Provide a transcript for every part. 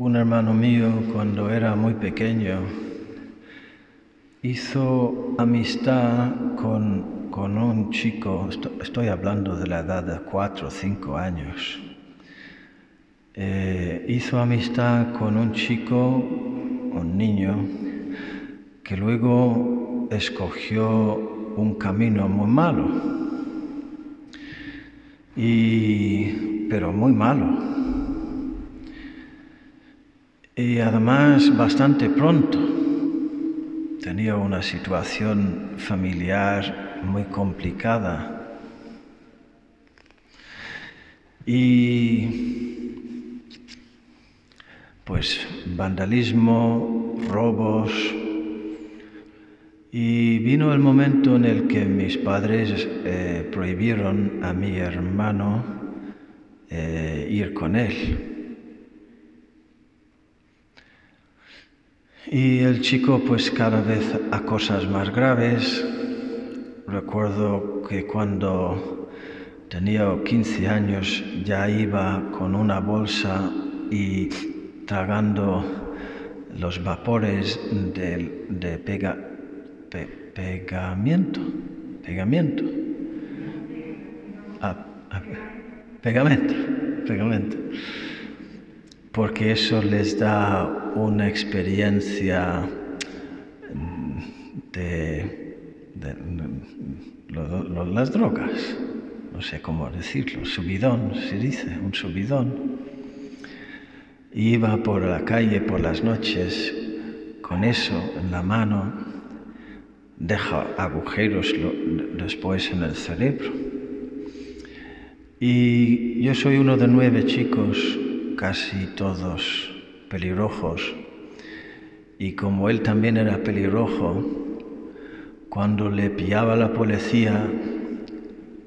Un hermano mío cuando era muy pequeño hizo amistad con, con un chico, esto- estoy hablando de la edad de cuatro o cinco años, Eh, hizo amistad con un chico, un niño, que luego escogió un camino muy malo, y, pero muy malo. Y además bastante pronto. Tenía una situación familiar muy complicada. Y pues vandalismo, robos. Y vino el momento en el que mis padres eh, prohibieron a mi hermano eh, ir con él. Y el chico pues cada vez a cosas más graves. Recuerdo que cuando tenía 15 años ya iba con una bolsa y tragando los vapores de, de pega, Ah, ah, pegamento, pegamento porque eso les da una experiencia mm, de, de- de- lo- lo- las drogas, no sé cómo decirlo, subidón, se dice, un subidón. Iba por la calle por las noches con eso en la mano, deja agujeros lo- después en el cerebro. Y yo soy uno de nueve chicos, casi todos pelirrojos. Y como él también era pelirrojo, cuando le pillaba la policía,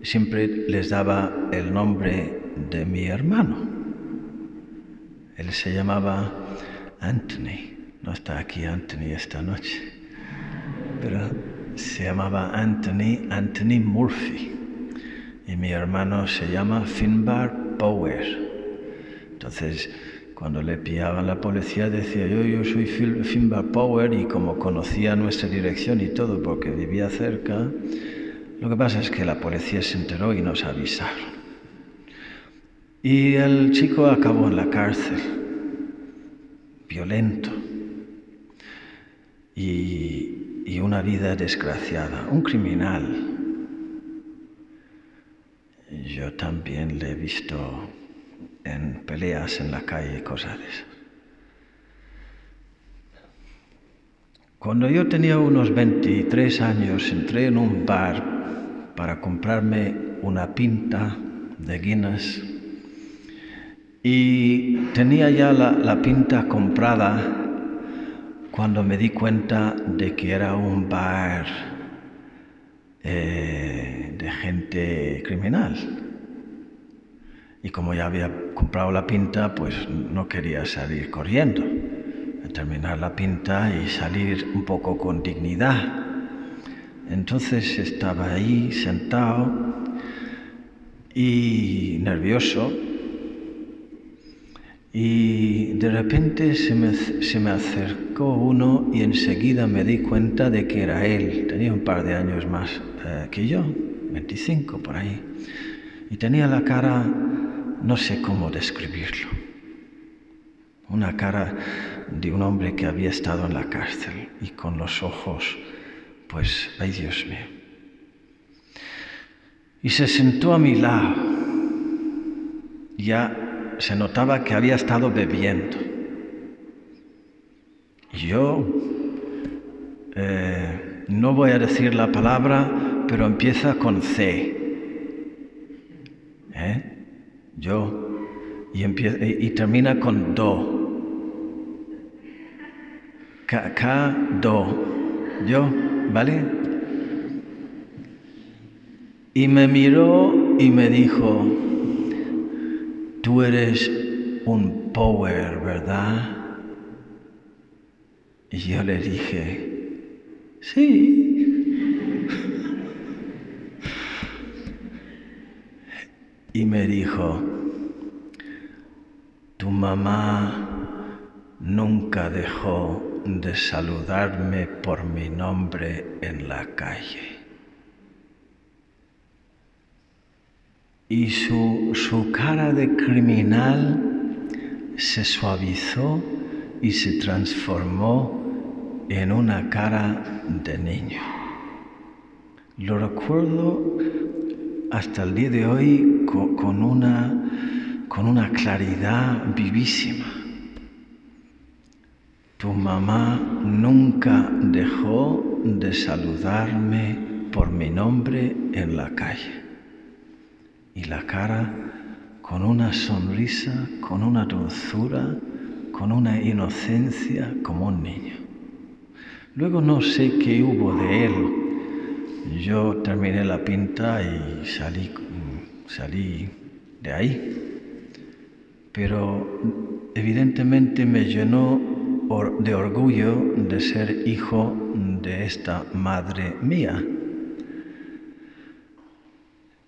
siempre les daba el nombre de mi hermano. Él se llamaba Anthony. No está aquí Anthony esta noche, pero se llamaba Anthony, Anthony Murphy. Y mi hermano se llama Finbar Power. Entonces, cuando le pillaban la policía decía yo, yo soy Finbar Power y como conocía nuestra dirección y todo porque vivía cerca, lo que pasa es que la policía se enteró y nos avisaron. Y el chico acabó en la cárcel, violento, y, y una vida desgraciada, un criminal. Yo también le he visto en peleas en la calle y cosas de esas. Cuando yo tenía unos 23 años entré en un bar para comprarme una pinta de Guinness y tenía ya la, la pinta comprada cuando me di cuenta de que era un bar eh, de gente criminal. Y como ya había comprado la pinta, pues no quería salir corriendo, terminar la pinta y salir un poco con dignidad. Entonces estaba ahí sentado y nervioso y de repente se me, se me acercó uno y enseguida me di cuenta de que era él. Tenía un par de años más eh, que yo, 25 por ahí. Y tenía la cara, no sé cómo describirlo, una cara de un hombre que había estado en la cárcel y con los ojos, pues, ay Dios mío. Y se sentó a mi lado. Ya se notaba que había estado bebiendo. Y yo eh, no voy a decir la palabra, pero empieza con C. ¿Eh? Yo. Y, empie- y- termina con Do. K, K, Do. Yo, ¿vale? Y me miró y me dijo, tú eres un power, ¿verdad? Y yo le dije, sí. Y me dijo, tu mamá nunca dejó de saludarme por mi nombre en la calle. Y su, su cara de criminal se suavizó y se transformó en una cara de niño. Lo recuerdo hasta el día de hoy con, una, con una claridad vivísima. Tu mamá nunca dejó de saludarme por mi nombre en la calle. Y la cara con una sonrisa, con una dulzura, con una inocencia como un niño. Luego no sé qué hubo de él yo terminé la pinta y salí, salí de ahí. Pero evidentemente me llenó de orgullo de ser hijo de esta madre mía.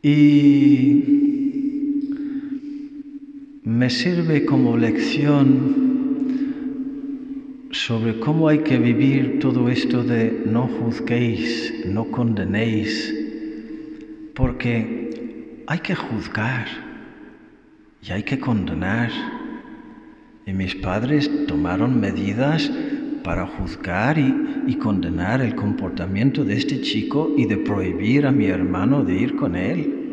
Y me sirve como lección sobre cómo hay que vivir todo esto de no juzguéis, no condenéis, porque hay que juzgar y hay que condenar. Y mis padres tomaron medidas para juzgar y, y, condenar el comportamiento de este chico y de prohibir a mi hermano de ir con él.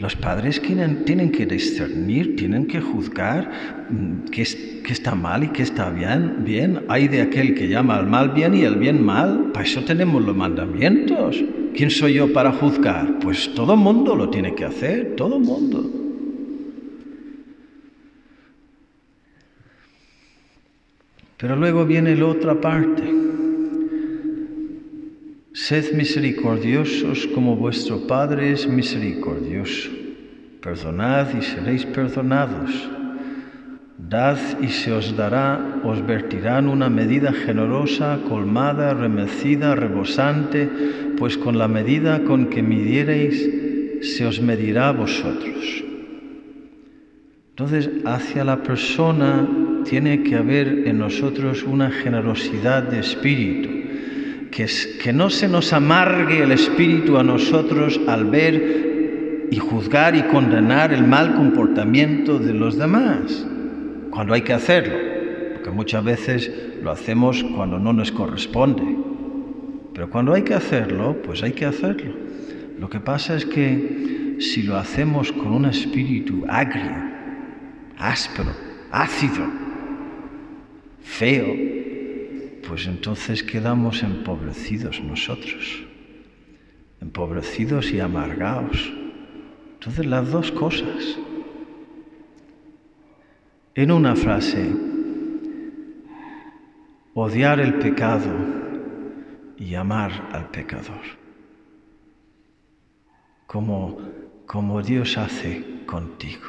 Los padres tienen, tienen que discernir, tienen que juzgar mm, qué, está mal y qué está bien, bien. Hay de aquel que llama al mal bien y el bien mal. Para eso tenemos los mandamientos. ¿Quién soy yo para juzgar? Pues todo el mundo lo tiene que hacer, todo el mundo. Pero luego viene la otra parte. Sed misericordiosos como vuestro Padre es misericordioso. Perdonad y seréis perdonados. Dad y se os dará, os vertirán una medida generosa, colmada, remecida, rebosante, pues con la medida con que midiereis, se os medirá a vosotros. Entonces, hacia la persona tiene que haber en nosotros una generosidad de espíritu que, no se nos amargue el espíritu a nosotros al ver y juzgar y condenar el mal comportamiento de los demás, cuando hay que hacerlo, porque muchas veces lo hacemos cuando no nos corresponde, pero cuando hay que hacerlo, pues hay que hacerlo. Lo que pasa es que si lo hacemos con un espíritu agrio, áspero, ácido, feo, pues entonces quedamos empobrecidos nosotros, empobrecidos y amargados. Entonces las dos cosas. En una frase, odiar el pecado y amar al pecador, como, como Dios hace contigo.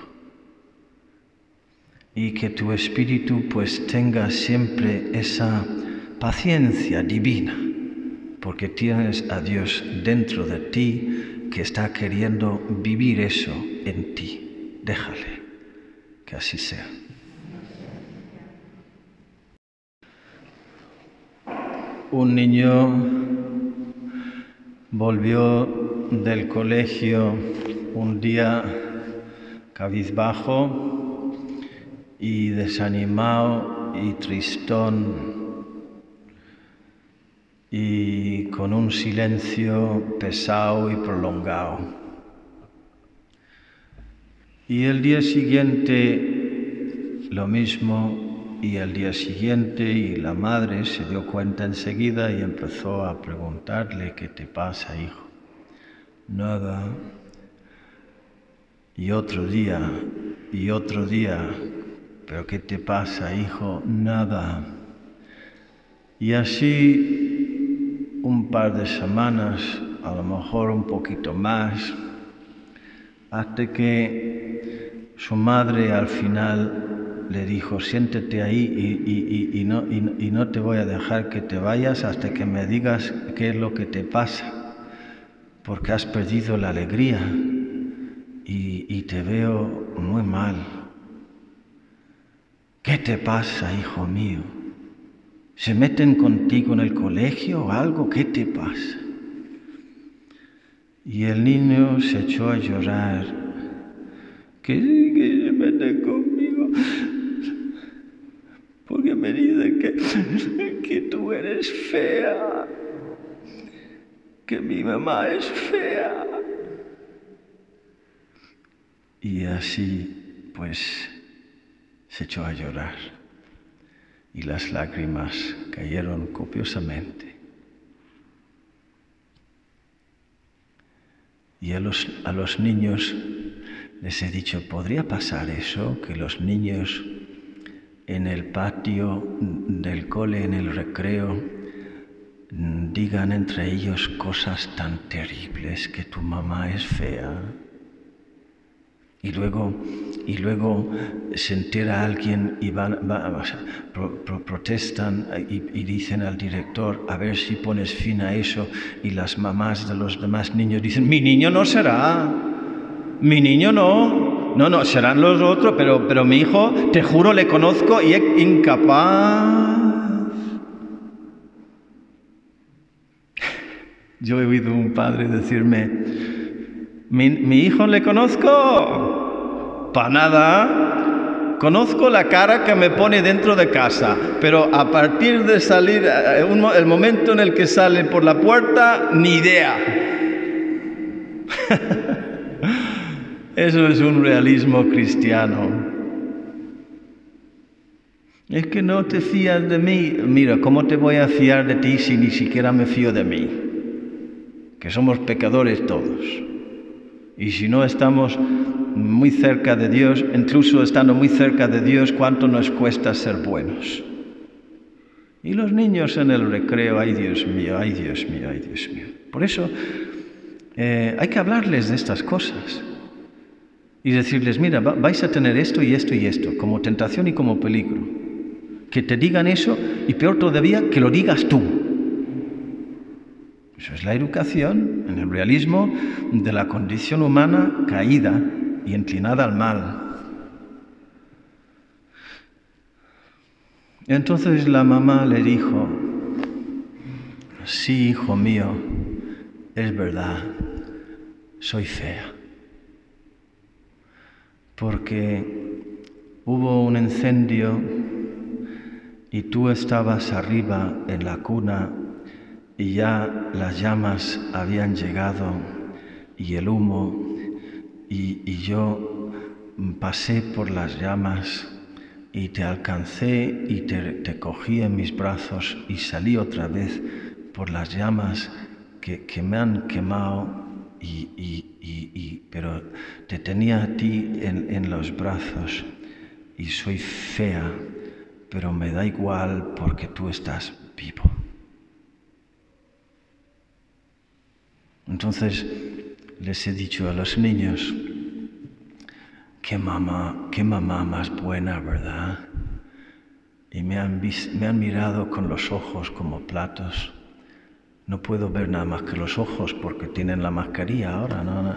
Y que tu espíritu pues tenga siempre esa paciencia divina, porque tienes a Dios dentro de ti que está queriendo vivir eso en ti. Déjale que así sea. Un niño volvió del colegio un día cabizbajo y desanimado y tristón y con un silencio pesado y prolongado. Y el día siguiente lo mismo y el día siguiente y la madre se dio cuenta enseguida y empezó a preguntarle, ¿qué te pasa, hijo? Nada. Y otro día, y otro día, ¿pero qué te pasa, hijo? Nada. Y así un par de semanas, a lo mejor un poquito más, hasta que su madre al final le dijo, siéntete ahí y, no, y, no, te voy a dejar que te vayas hasta que me digas qué es lo que te pasa, porque has perdido la alegría y te veo muy mal. ¿Qué te pasa, hijo mío? ¿Se meten contigo en el colegio o algo? ¿Qué te pasa? Y el niño se echó a llorar. Que sí, que se meten conmigo. Porque me dicen que, que tú eres fea. Que mi mamá es fea. Y así, pues, se echó a llorar. Y las lágrimas cayeron copiosamente. Y a los, a los niños les he dicho, ¿podría pasar eso? Que los niños en el patio del cole, en el recreo, digan entre ellos cosas tan terribles que tu mamá es fea. Y luego, y luego se entera alguien y van, protestan y, y, dicen al director, a ver si pones fin a eso. Y las mamás de los demás niños dicen, mi niño no será, mi niño no, no, no, serán los otros, pero, pero mi hijo, te juro, le conozco y es incapaz. Yo he oído un padre decirme, mi, mi hijo le conozco, para nada. Conozco la cara que me pone dentro de casa, pero a partir de salir, eh, el momento en el que sale por la puerta, ni idea. Eso es un realismo cristiano. Es que no te fías de mí. Mira, ¿cómo te voy a fiar de ti si ni siquiera me fío de mí? Que somos pecadores todos. Y si no estamos muy cerca de Dios, incluso estando muy cerca de Dios, ¿cuánto nos cuesta ser buenos? Y los niños en el recreo, ay Dios mío, ay Dios mío, ay Dios mío. Por eso eh, hay que hablarles de estas cosas y decirles, mira, vais a tener esto y esto y esto, como tentación y como peligro. Que te digan eso y peor todavía, que lo digas tú. Eso es la educación en el realismo de la condición humana caída y inclinada al mal. Entonces la mamá le dijo, sí, hijo mío, es verdad, soy fea, porque hubo un incendio y tú estabas arriba en la cuna y ya las llamas habían llegado y el humo y, yo pasé por las llamas y te alcancé y te, cogí en mis brazos y salí otra vez por las llamas que, me han quemado y, pero te tenía a ti en, en los brazos y soy fea, pero me da igual porque tú estás vivo. Entonces les he dicho a los niños, qué mamá, qué mamá más buena, ¿verdad? Y me han, me han mirado con los ojos como platos. No puedo ver nada más que los ojos porque tienen la mascarilla ahora. No, no,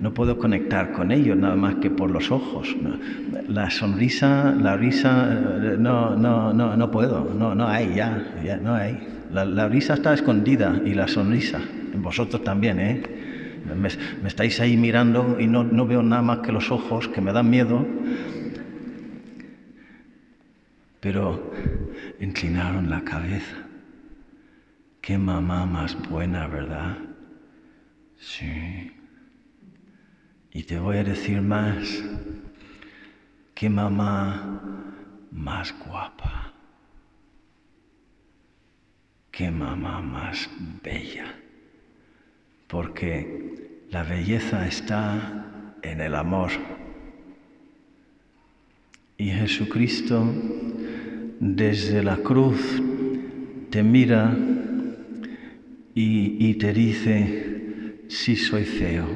no, puedo conectar con ellos nada más que por los ojos. La sonrisa, la risa, eh, no, no, no, no puedo. No, no hay ya, ya no hay. La, la risa está escondida y la sonrisa. Vosotros también, ¿eh? Me, estáis ahí mirando y no, no veo nada más que los ojos que me dan miedo. Pero inclinaron la cabeza. Qué mamá más buena, ¿verdad? Sí. Y te voy a decir más. Qué mamá más guapa. Qué mamá más bella porque la belleza está en el amor. Y Jesucristo desde la cruz te mira y, te dice, sí soy feo,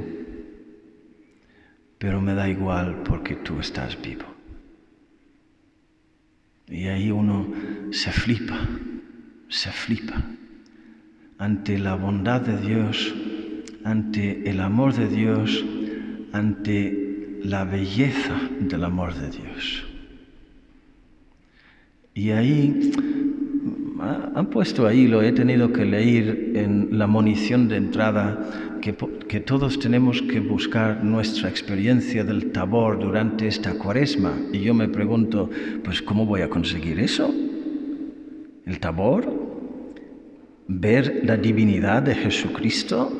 pero me da igual porque tú estás vivo. Y ahí uno se flipa, se flipa ante la bondad de Dios ante el amor de Dios, ante la belleza del amor de Dios. Y ahí han puesto ahí, lo he tenido que leer en la munición de entrada, que, que, todos tenemos que buscar nuestra experiencia del tabor durante esta cuaresma. Y yo me pregunto, pues ¿cómo voy a conseguir eso? ¿El tabor? ¿Ver la divinidad de Jesucristo?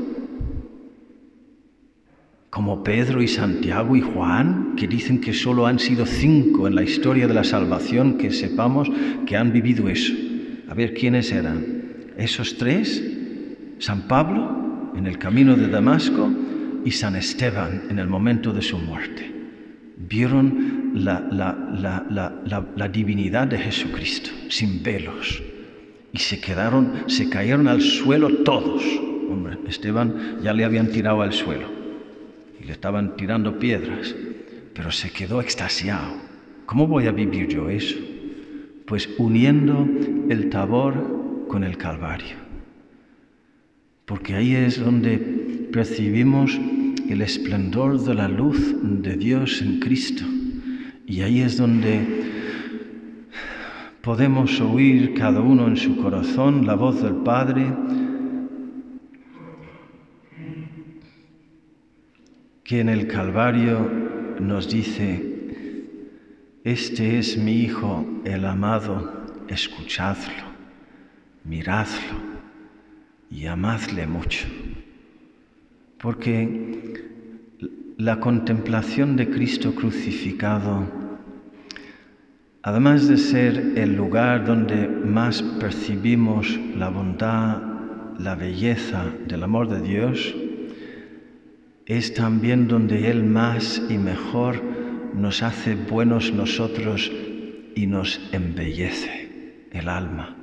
Como Pedro y Santiago y Juan, que dicen que solo han sido cinco en la historia de la salvación que sepamos que han vivido eso. A ver, ¿quiénes eran? Esos tres, San Pablo en el camino de Damasco y San Esteban en el momento de su muerte. Vieron la, divinidad de Jesucristo sin velos y se quedaron, se cayeron al suelo todos. Hombre, Esteban ya le habían tirado al suelo y le estaban tirando piedras, pero se quedó extasiado. ¿Cómo voy a vivir yo eso? pues uniendo el tabor con el Calvario. Porque ahí es donde percibimos el esplendor de la luz de Dios en Cristo. Y ahí es donde podemos oír cada uno en su corazón la voz del Padre que en el Calvario nos dice, este es mi Hijo, el amado, escuchadlo, miradlo y amadle mucho. Porque la contemplación de Cristo crucificado, además de ser el lugar donde más percibimos la bondad, la belleza del amor de Dios, es también donde Él más y mejor nos hace buenos nosotros y nos embellece el alma.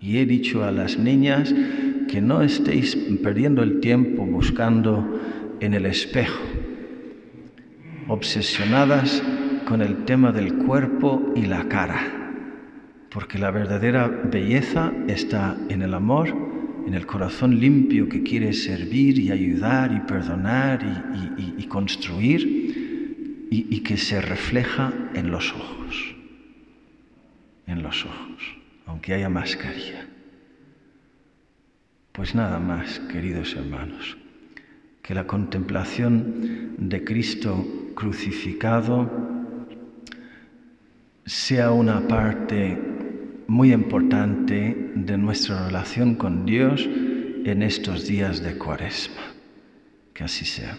Y he dicho a las niñas que no estéis perdiendo el tiempo buscando en el espejo, obsesionadas con el tema del cuerpo y la cara, porque la verdadera belleza está en el amor, en el corazón limpio que quiere servir y ayudar y perdonar y, y construir y, que se refleja en los ojos, en los ojos, aunque haya mascarilla. Pues nada más, queridos hermanos, que la contemplación de Cristo crucificado sea una parte muy importante de nuestra relación con Dios en estos días de cuaresma. Que así sea.